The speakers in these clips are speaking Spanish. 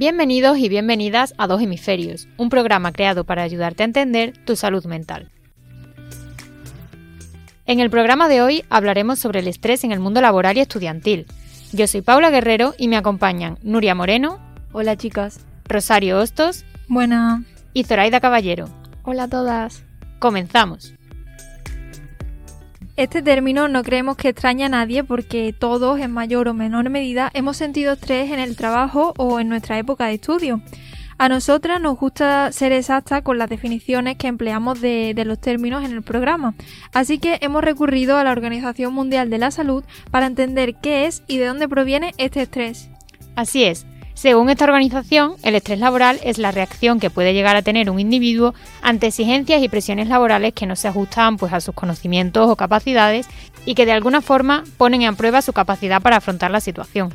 Bienvenidos y bienvenidas a Dos Hemisferios, un programa creado para ayudarte a entender tu salud mental. En el programa de hoy hablaremos sobre el estrés en el mundo laboral y estudiantil. Yo soy Paula Guerrero y me acompañan Nuria Moreno. Hola chicas. Rosario Hostos. Buena. Y Zoraida Caballero. Hola a todas. Comenzamos. Este término no creemos que extrañe a nadie porque todos, en mayor o menor medida, hemos sentido estrés en el trabajo o en nuestra época de estudio. A nosotras nos gusta ser exactas con las definiciones que empleamos de, de, los términos en el programa, así que hemos recurrido a la Organización Mundial de la Salud para entender qué es y de dónde proviene este estrés. Así es, según esta organización, el estrés laboral es la reacción que puede llegar a tener un individuo ante exigencias y presiones laborales que no se ajustan pues, a sus conocimientos o capacidades y que de alguna forma ponen en prueba su capacidad para afrontar la situación.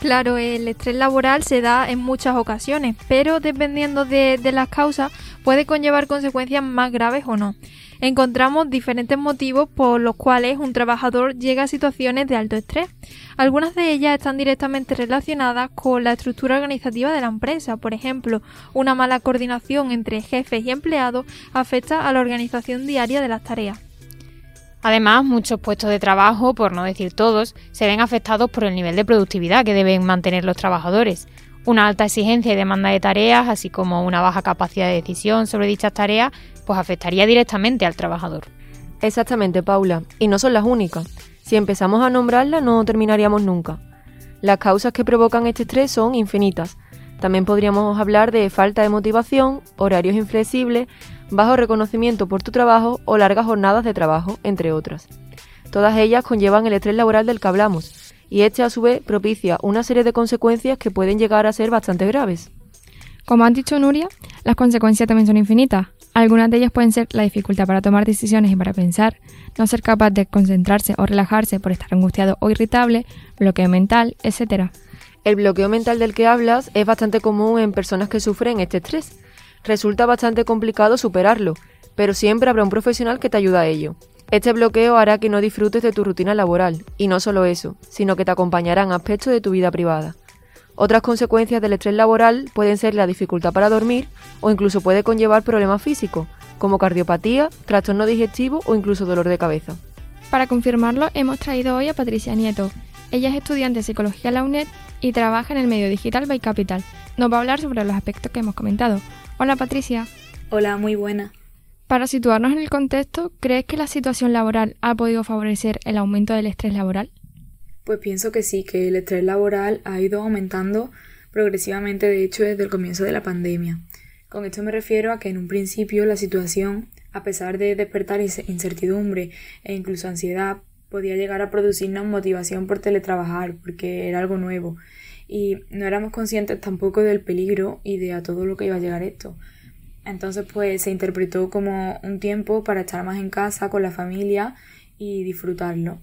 Claro, el estrés laboral se da en muchas ocasiones, pero dependiendo de, de las causas puede conllevar consecuencias más graves o no encontramos diferentes motivos por los cuales un trabajador llega a situaciones de alto estrés. Algunas de ellas están directamente relacionadas con la estructura organizativa de la empresa. Por ejemplo, una mala coordinación entre jefes y empleados afecta a la organización diaria de las tareas. Además, muchos puestos de trabajo, por no decir todos, se ven afectados por el nivel de productividad que deben mantener los trabajadores. Una alta exigencia y demanda de tareas, así como una baja capacidad de decisión sobre dichas tareas, pues afectaría directamente al trabajador. Exactamente, Paula, y no son las únicas. Si empezamos a nombrarlas no terminaríamos nunca. Las causas que provocan este estrés son infinitas. También podríamos hablar de falta de motivación, horarios inflexibles, bajo reconocimiento por tu trabajo o largas jornadas de trabajo, entre otras. Todas ellas conllevan el estrés laboral del que hablamos, y este a su vez propicia una serie de consecuencias que pueden llegar a ser bastante graves. Como ha dicho Nuria, las consecuencias también son infinitas. Algunas de ellas pueden ser la dificultad para tomar decisiones y para pensar, no ser capaz de concentrarse o relajarse por estar angustiado o irritable, bloqueo mental, etc. El bloqueo mental del que hablas es bastante común en personas que sufren este estrés. Resulta bastante complicado superarlo, pero siempre habrá un profesional que te ayuda a ello. Este bloqueo hará que no disfrutes de tu rutina laboral, y no solo eso, sino que te acompañarán aspectos de tu vida privada. Otras consecuencias del estrés laboral pueden ser la dificultad para dormir o incluso puede conllevar problemas físicos, como cardiopatía, trastorno digestivo o incluso dolor de cabeza. Para confirmarlo, hemos traído hoy a Patricia Nieto. Ella es estudiante de psicología en la UNED y trabaja en el medio digital by Capital. Nos va a hablar sobre los aspectos que hemos comentado. Hola Patricia. Hola, muy buena. Para situarnos en el contexto, ¿crees que la situación laboral ha podido favorecer el aumento del estrés laboral? Pues pienso que sí, que el estrés laboral ha ido aumentando progresivamente, de hecho, desde el comienzo de la pandemia. Con esto me refiero a que en un principio la situación, a pesar de despertar incertidumbre e incluso ansiedad, podía llegar a producirnos motivación por teletrabajar, porque era algo nuevo. Y no éramos conscientes tampoco del peligro y de a todo lo que iba a llegar esto. Entonces, pues se interpretó como un tiempo para estar más en casa con la familia y disfrutarlo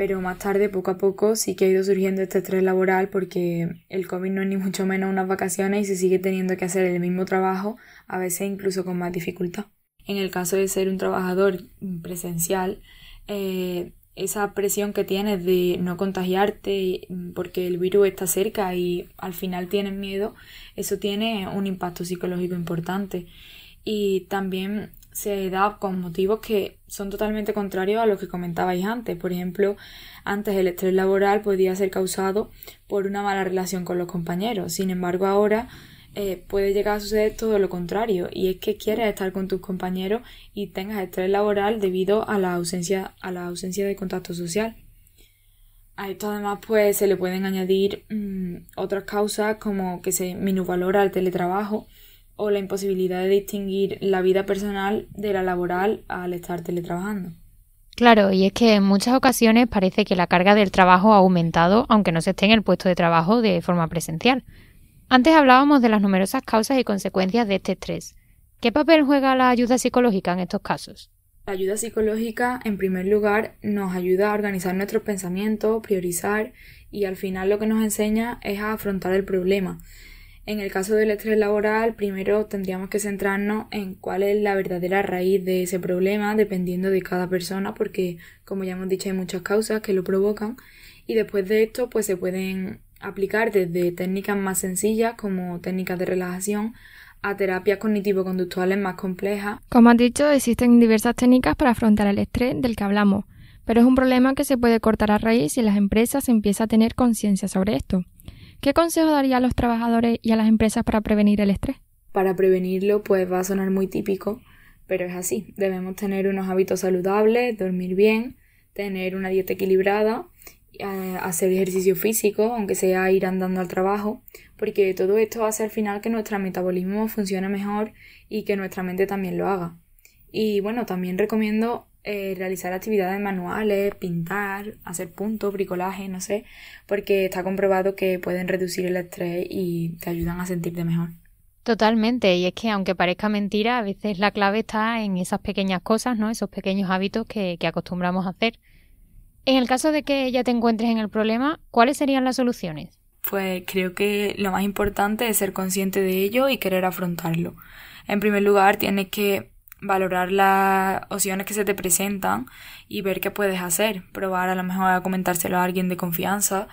pero más tarde, poco a poco, sí que ha ido surgiendo este estrés laboral porque el COVID no es ni mucho menos unas vacaciones y se sigue teniendo que hacer el mismo trabajo, a veces incluso con más dificultad. En el caso de ser un trabajador presencial, eh, esa presión que tienes de no contagiarte porque el virus está cerca y al final tienes miedo, eso tiene un impacto psicológico importante. Y también se da con motivos que son totalmente contrarios a lo que comentabais antes. Por ejemplo, antes el estrés laboral podía ser causado por una mala relación con los compañeros. Sin embargo, ahora eh, puede llegar a suceder todo lo contrario y es que quieres estar con tus compañeros y tengas estrés laboral debido a la ausencia, a la ausencia de contacto social. A esto además pues se le pueden añadir mm, otras causas como que se minusvalora el teletrabajo o la imposibilidad de distinguir la vida personal de la laboral al estar teletrabajando. Claro, y es que en muchas ocasiones parece que la carga del trabajo ha aumentado aunque no se esté en el puesto de trabajo de forma presencial. Antes hablábamos de las numerosas causas y consecuencias de este estrés. ¿Qué papel juega la ayuda psicológica en estos casos? La ayuda psicológica, en primer lugar, nos ayuda a organizar nuestros pensamientos, priorizar y al final lo que nos enseña es a afrontar el problema en el caso del estrés laboral, primero tendríamos que centrarnos en cuál es la verdadera raíz de ese problema, dependiendo de cada persona, porque como ya hemos dicho hay muchas causas que lo provocan y después de esto pues se pueden aplicar desde técnicas más sencillas como técnicas de relajación a terapias cognitivo-conductuales más complejas. Como has dicho, existen diversas técnicas para afrontar el estrés del que hablamos, pero es un problema que se puede cortar a raíz si las empresas empiezan a tener conciencia sobre esto. ¿Qué consejo daría a los trabajadores y a las empresas para prevenir el estrés? Para prevenirlo, pues va a sonar muy típico, pero es así. Debemos tener unos hábitos saludables, dormir bien, tener una dieta equilibrada, hacer ejercicio físico, aunque sea ir andando al trabajo, porque todo esto hace al final que nuestro metabolismo funcione mejor y que nuestra mente también lo haga. Y bueno, también recomiendo eh, realizar actividades manuales, pintar, hacer puntos, bricolaje, no sé, porque está comprobado que pueden reducir el estrés y te ayudan a sentirte mejor. Totalmente, y es que aunque parezca mentira, a veces la clave está en esas pequeñas cosas, ¿no? Esos pequeños hábitos que acostumbramos a hacer. En el caso de que ya te encuentres en el problema, ¿cuáles serían las soluciones? Pues creo que lo más importante es ser consciente de ello y querer afrontarlo. En primer lugar, tienes que valorar las opciones que se te presentan y ver qué puedes hacer. Probar a lo mejor a comentárselo a alguien de confianza,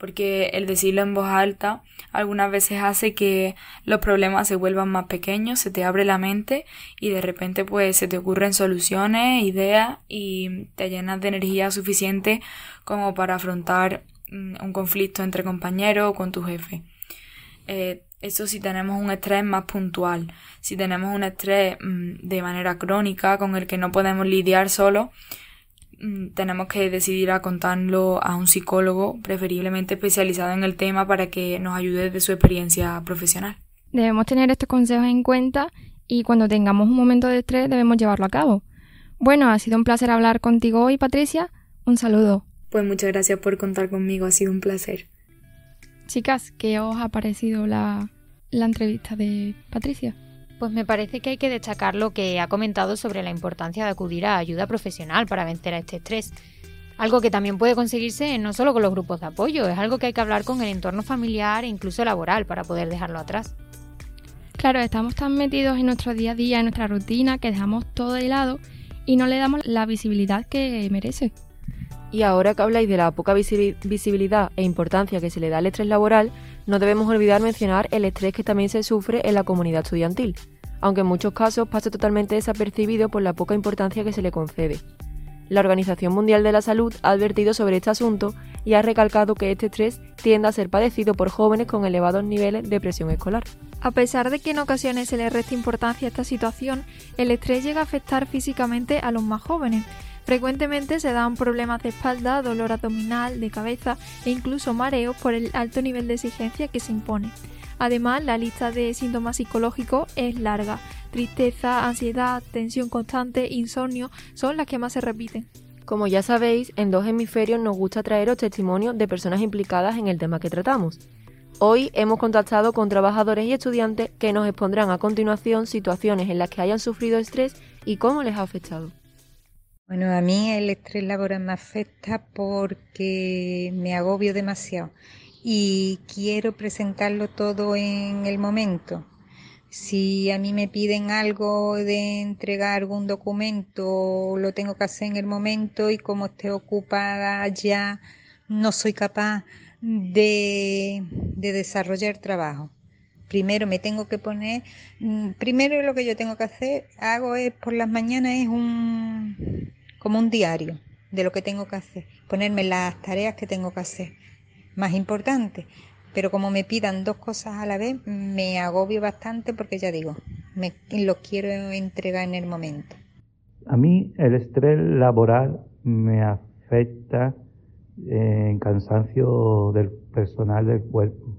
porque el decirlo en voz alta algunas veces hace que los problemas se vuelvan más pequeños, se te abre la mente y de repente pues se te ocurren soluciones, ideas y te llenas de energía suficiente como para afrontar mm, un conflicto entre compañeros o con tu jefe. Eh, eso si tenemos un estrés más puntual. Si tenemos un estrés mm, de manera crónica con el que no podemos lidiar solo, tenemos que decidir a contarlo a un psicólogo, preferiblemente especializado en el tema, para que nos ayude de su experiencia profesional. Debemos tener estos consejos en cuenta y cuando tengamos un momento de estrés debemos llevarlo a cabo. Bueno, ha sido un placer hablar contigo hoy, Patricia. Un saludo. Pues muchas gracias por contar conmigo, ha sido un placer. Chicas, ¿qué os ha parecido la, la entrevista de Patricia? Pues me parece que hay que destacar lo que ha comentado sobre la importancia de acudir a ayuda profesional para vencer a este estrés. Algo que también puede conseguirse no solo con los grupos de apoyo, es algo que hay que hablar con el entorno familiar e incluso laboral para poder dejarlo atrás. Claro, estamos tan metidos en nuestro día a día, en nuestra rutina, que dejamos todo de lado y no le damos la visibilidad que merece. Y ahora que habláis de la poca visibilidad e importancia que se le da al estrés laboral, no debemos olvidar mencionar el estrés que también se sufre en la comunidad estudiantil, aunque en muchos casos pasa totalmente desapercibido por la poca importancia que se le concede. La Organización Mundial de la Salud ha advertido sobre este asunto y ha recalcado que este estrés tiende a ser padecido por jóvenes con elevados niveles de presión escolar. A pesar de que en ocasiones se le resta importancia a esta situación, el estrés llega a afectar físicamente a los más jóvenes, Frecuentemente se dan problemas de espalda, dolor abdominal, de cabeza e incluso mareos por el alto nivel de exigencia que se impone. Además, la lista de síntomas psicológicos es larga. Tristeza, ansiedad, tensión constante, insomnio son las que más se repiten. Como ya sabéis, en dos hemisferios nos gusta traeros testimonios de personas implicadas en el tema que tratamos. Hoy hemos contactado con trabajadores y estudiantes que nos expondrán a continuación situaciones en las que hayan sufrido estrés y cómo les ha afectado. Bueno, a mí el estrés laboral me afecta porque me agobio demasiado y quiero presentarlo todo en el momento. Si a mí me piden algo de entregar algún documento, lo tengo que hacer en el momento y como esté ocupada ya no soy capaz de, de desarrollar trabajo. Primero me tengo que poner, mm, primero lo que yo tengo que hacer, hago es por las mañanas es un como un diario de lo que tengo que hacer, ponerme las tareas que tengo que hacer, más importantes. Pero como me pidan dos cosas a la vez, me agobio bastante porque ya digo, me lo quiero entregar en el momento. A mí el estrés laboral me afecta en cansancio del personal del cuerpo.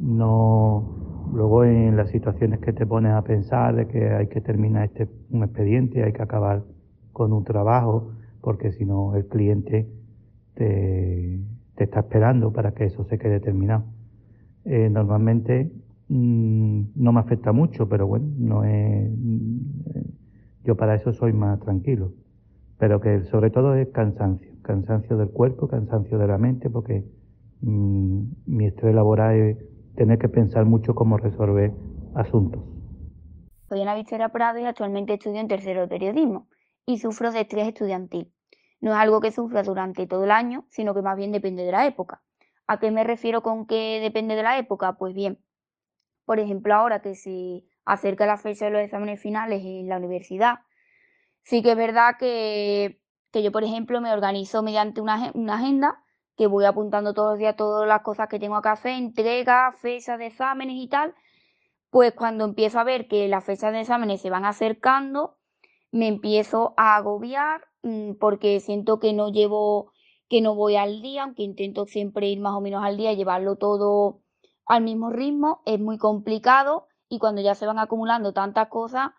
No, luego en las situaciones que te pones a pensar de que hay que terminar este un expediente, hay que acabar con un trabajo, porque si no el cliente te, está esperando para que eso se quede terminado. Eh, normalmente mm, no me afecta mucho, pero bueno, no es, yo para eso soy más tranquilo. Pero que sobre todo es cansancio, cansancio del cuerpo, cansancio de la mente, porque mm, mi estrés laboral es tener que pensar mucho cómo resolver asuntos. Soy Ana Victoria Prado y actualmente estudio en tercero de periodismo y sufro de estrés estudiantil. No es algo que sufra durante todo el año, sino que más bien depende de la época. ¿A qué me refiero con que depende de la época? Pues bien, por ejemplo, ahora que se acerca la fecha de los exámenes finales en la universidad, sí que es verdad que, yo, por ejemplo, me organizo mediante una, una, agenda que voy apuntando todos los días todas las cosas que tengo que hacer, entregas, fechas de exámenes y tal. Pues cuando empiezo a ver que las fechas de exámenes se van acercando, me empiezo a agobiar porque siento que no llevo que no voy al día, aunque intento siempre ir más o menos al día llevarlo todo al mismo ritmo, es muy complicado y cuando ya se van acumulando tantas cosas,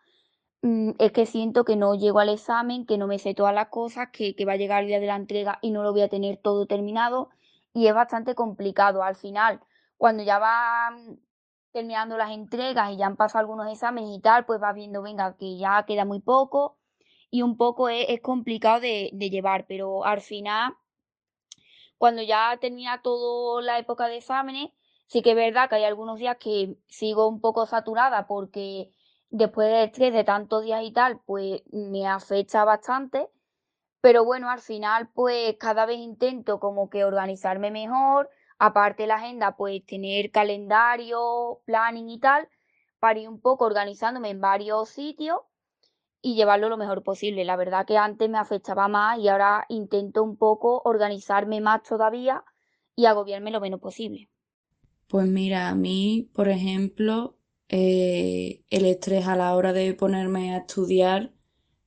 mm, es que siento que no llego al examen, que no me sé todas las cosas, que, que va a llegar el día de la entrega y no lo voy a tener todo terminado y es bastante complicado. Al final, cuando ya van terminando las entregas y ya han pasado algunos exámenes y tal, pues vas viendo, venga, que ya queda muy poco y un poco es, es complicado de, de, llevar, pero al final cuando ya termina toda la época de exámenes, sí que es verdad que hay algunos días que sigo un poco saturada porque después del estrés de tantos días y tal, pues me afecta bastante. Pero bueno, al final, pues cada vez intento como que organizarme mejor, aparte de la agenda, pues tener calendario, planning y tal, para ir un poco organizándome en varios sitios y llevarlo lo mejor posible. La verdad que antes me afectaba más y ahora intento un poco organizarme más todavía y agobiarme lo menos posible. Pues mira, a mí, por ejemplo, eh, el estrés a la hora de ponerme a estudiar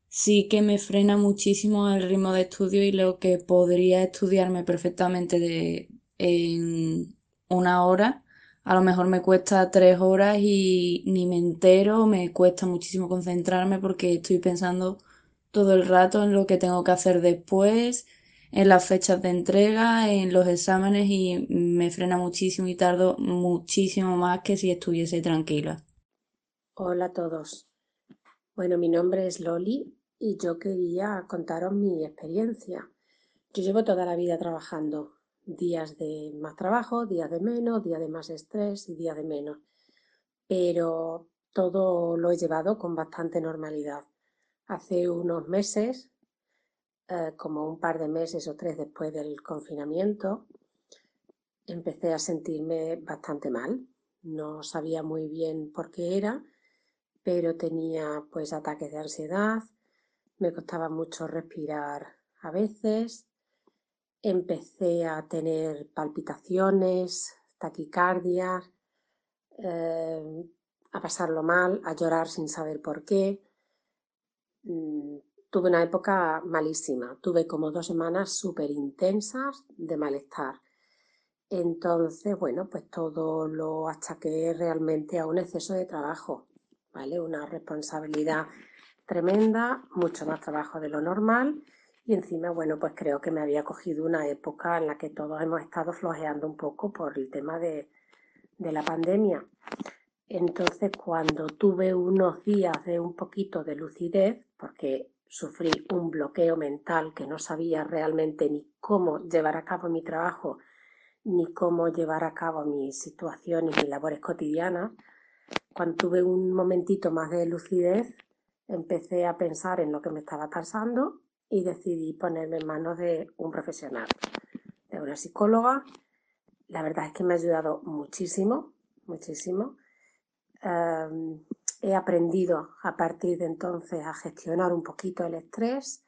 sí que me frena muchísimo el ritmo de estudio y lo que podría estudiarme perfectamente de, en una hora a lo mejor me cuesta tres horas y ni me entero, me cuesta muchísimo concentrarme porque estoy pensando todo el rato en lo que tengo que hacer después, en las fechas de entrega, en los exámenes y me frena muchísimo y tardo muchísimo más que si estuviese tranquila. Hola a todos. Bueno, mi nombre es Loli y yo quería contaros mi experiencia. Yo llevo toda la vida trabajando días de más trabajo, días de menos, días de más estrés y días de menos. Pero todo lo he llevado con bastante normalidad. Hace unos meses, eh, como un par de meses o tres después del confinamiento, empecé a sentirme bastante mal. No sabía muy bien por qué era, pero tenía pues ataques de ansiedad, me costaba mucho respirar a veces, empecé a tener palpitaciones, taquicardias, eh, a pasarlo mal, a llorar sin saber por qué. Mm, tuve una época malísima, tuve como dos semanas súper intensas de malestar. Entonces, bueno, pues todo lo achaqué realmente a un exceso de trabajo, ¿vale? Una responsabilidad tremenda, mucho más trabajo de lo normal y encima, bueno, pues creo que me había cogido una época en la que todos hemos estado flojeando un poco por el tema de, la pandemia. Entonces, cuando tuve unos días de un poquito de lucidez, porque sufrí un bloqueo mental que no sabía realmente ni cómo llevar a cabo mi trabajo, ni cómo llevar a cabo mis situaciones y labores cotidianas, cuando tuve un momentito más de lucidez, empecé a pensar en lo que me estaba pasando y decidí ponerme en manos de un profesional, de una psicóloga. La verdad es que me ha ayudado muchísimo, muchísimo. Em, he aprendido a partir de entonces a gestionar un poquito el estrés.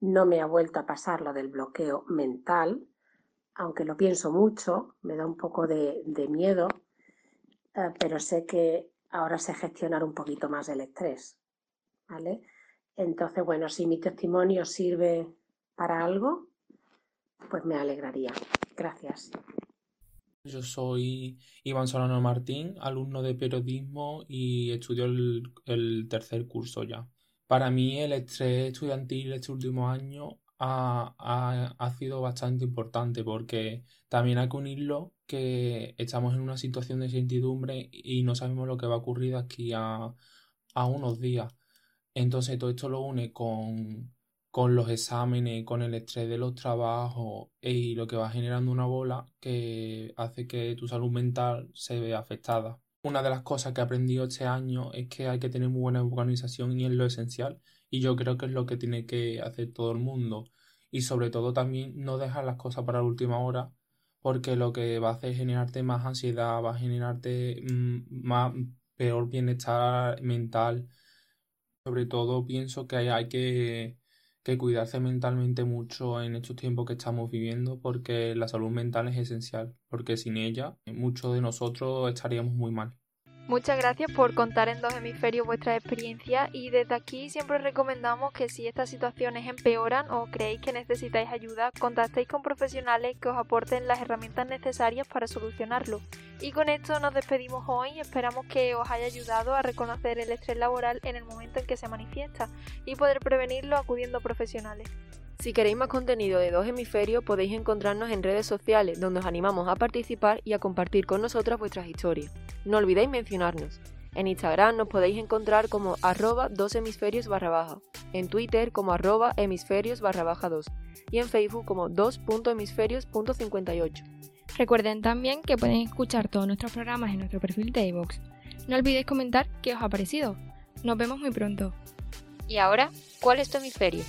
No me ha vuelto a pasar lo del bloqueo mental, aunque lo pienso mucho, me da un poco de, miedo, eh, pero sé que ahora sé gestionar un poquito más el estrés. ¿vale? Entonces, bueno, si mi testimonio sirve para algo, pues me alegraría. Gracias. Yo soy Iván Solano Martín, alumno de periodismo y estudio el, tercer curso ya. Para mí el estrés estudiantil este último año ha, ha, sido bastante importante porque también hay que unirlo que estamos en una situación de incertidumbre y no sabemos lo que va a ocurrir aquí a, a unos días. Entonces todo esto lo une con, los exámenes, con el estrés de los trabajos y lo que va generando una bola que hace que tu salud mental se vea afectada. Una de las cosas que he aprendido este año es que hay que tener muy buena organización y es lo esencial y yo creo que es lo que tiene que hacer todo el mundo y sobre todo también no dejar las cosas para la última hora porque lo que va a hacer es generarte más ansiedad, va a generarte mm, más peor bienestar mental. Sobre todo pienso que hay que, que cuidarse mentalmente mucho en estos tiempos que estamos viviendo porque la salud mental es esencial, porque sin ella muchos de nosotros estaríamos muy mal. Muchas gracias por contar en dos hemisferios vuestra experiencia y desde aquí siempre recomendamos que si estas situaciones empeoran o creéis que necesitáis ayuda, contactéis con profesionales que os aporten las herramientas necesarias para solucionarlo. Y con esto nos despedimos hoy, esperamos que os haya ayudado a reconocer el estrés laboral en el momento en que se manifiesta y poder prevenirlo acudiendo a profesionales. Si queréis más contenido de Dos Hemisferios podéis encontrarnos en redes sociales donde os animamos a participar y a compartir con nosotras vuestras historias. No olvidéis mencionarnos. En Instagram nos podéis encontrar como arroba dos hemisferios barra baja, en Twitter como arroba hemisferios barra baja 2 y en Facebook como 2.hemisferios.58. Recuerden también que pueden escuchar todos nuestros programas en nuestro perfil de iVoox. No olvidéis comentar qué os ha parecido. Nos vemos muy pronto. Y ahora, ¿cuál es tu hemisferio?